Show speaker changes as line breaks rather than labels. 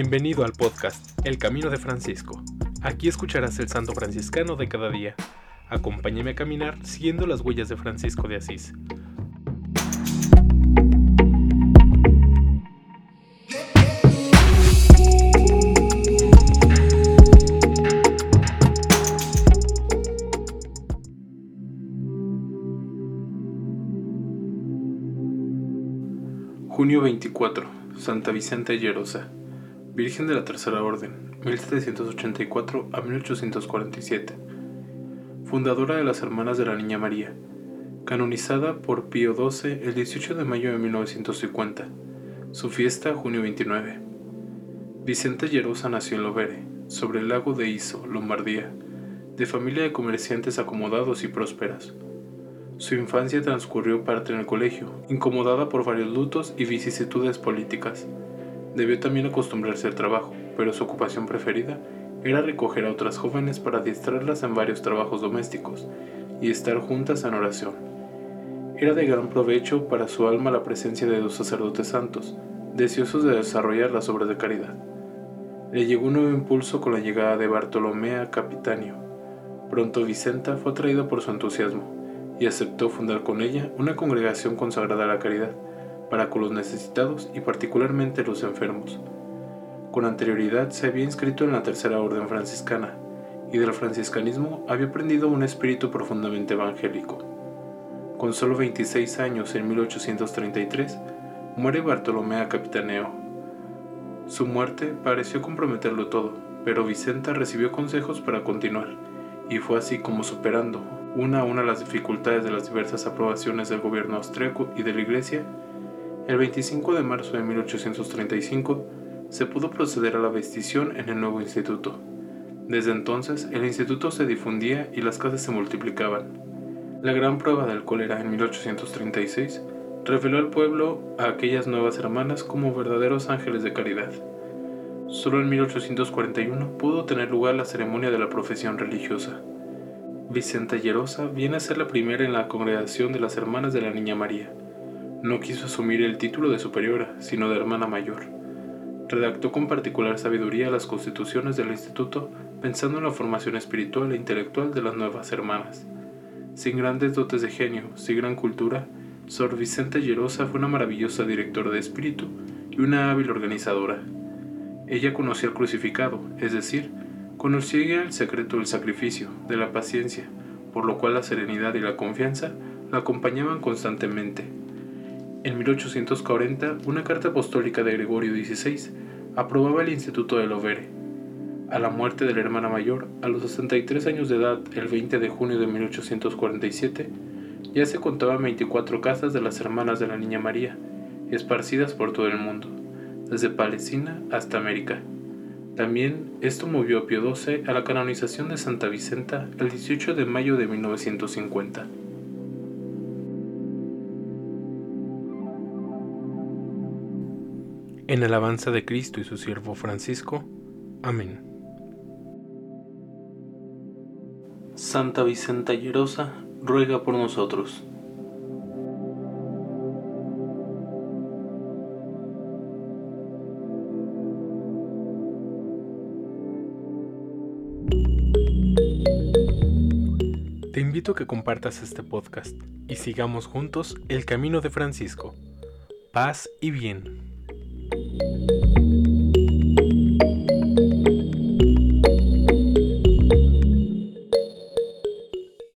Bienvenido al podcast El Camino de Francisco. Aquí escucharás el santo franciscano de cada día. Acompáñame a caminar siguiendo las huellas de Francisco de Asís. Junio 24. Santa Vicente Llerosa. Virgen de la Tercera Orden, 1784 a 1847. Fundadora de las Hermanas de la Niña María. Canonizada por Pío XII el 18 de mayo de 1950. Su fiesta, junio 29. Vicente Llerosa nació en Lovere, sobre el lago de Iso, Lombardía, de familia de comerciantes acomodados y prósperas. Su infancia transcurrió parte en el colegio, incomodada por varios lutos y vicisitudes políticas. Debió también acostumbrarse al trabajo, pero su ocupación preferida era recoger a otras jóvenes para distraerlas en varios trabajos domésticos y estar juntas en oración. Era de gran provecho para su alma la presencia de dos sacerdotes santos, deseosos de desarrollar las obras de caridad. Le llegó un nuevo impulso con la llegada de Bartolomea Capitanio. Pronto Vicenta fue atraída por su entusiasmo y aceptó fundar con ella una congregación consagrada a la caridad para con los necesitados y particularmente los enfermos. Con anterioridad se había inscrito en la Tercera Orden Franciscana y del franciscanismo había aprendido un espíritu profundamente evangélico. Con solo 26 años, en 1833, muere Bartolomea Capitaneo. Su muerte pareció comprometerlo todo, pero Vicenta recibió consejos para continuar, y fue así como superando una a una las dificultades de las diversas aprobaciones del gobierno austriaco y de la Iglesia, el 25 de marzo de 1835 se pudo proceder a la vestición en el nuevo instituto. Desde entonces, el instituto se difundía y las casas se multiplicaban. La gran prueba del cólera en 1836 reveló al pueblo a aquellas nuevas hermanas como verdaderos ángeles de caridad. Solo en 1841 pudo tener lugar la ceremonia de la profesión religiosa. Vicenta Llerosa viene a ser la primera en la congregación de las Hermanas de la Niña María. No quiso asumir el título de superiora, sino de hermana mayor. Redactó con particular sabiduría las constituciones del instituto pensando en la formación espiritual e intelectual de las nuevas hermanas. Sin grandes dotes de genio, sin gran cultura, Sor Vicenta Llerosa fue una maravillosa directora de espíritu y una hábil organizadora. Ella conocía el crucificado, es decir, conocía el secreto del sacrificio, de la paciencia, por lo cual la serenidad y la confianza la acompañaban constantemente en 1840, una carta apostólica de Gregorio XVI aprobaba el Instituto de Lovere. A la muerte de la hermana mayor, a los 63 años de edad, el 20 de junio de 1847, ya se contaban 24 casas de las hermanas de la Niña María, esparcidas por todo el mundo, desde Palestina hasta América. También esto movió a Pío XII a la canonización de Santa Vicenta el 18 de mayo de 1950. En alabanza de Cristo y su siervo Francisco. Amén. Santa Vicenta Llerosa, ruega por nosotros. Te invito a que compartas este podcast y sigamos juntos el camino de Francisco. Paz y bien. thank you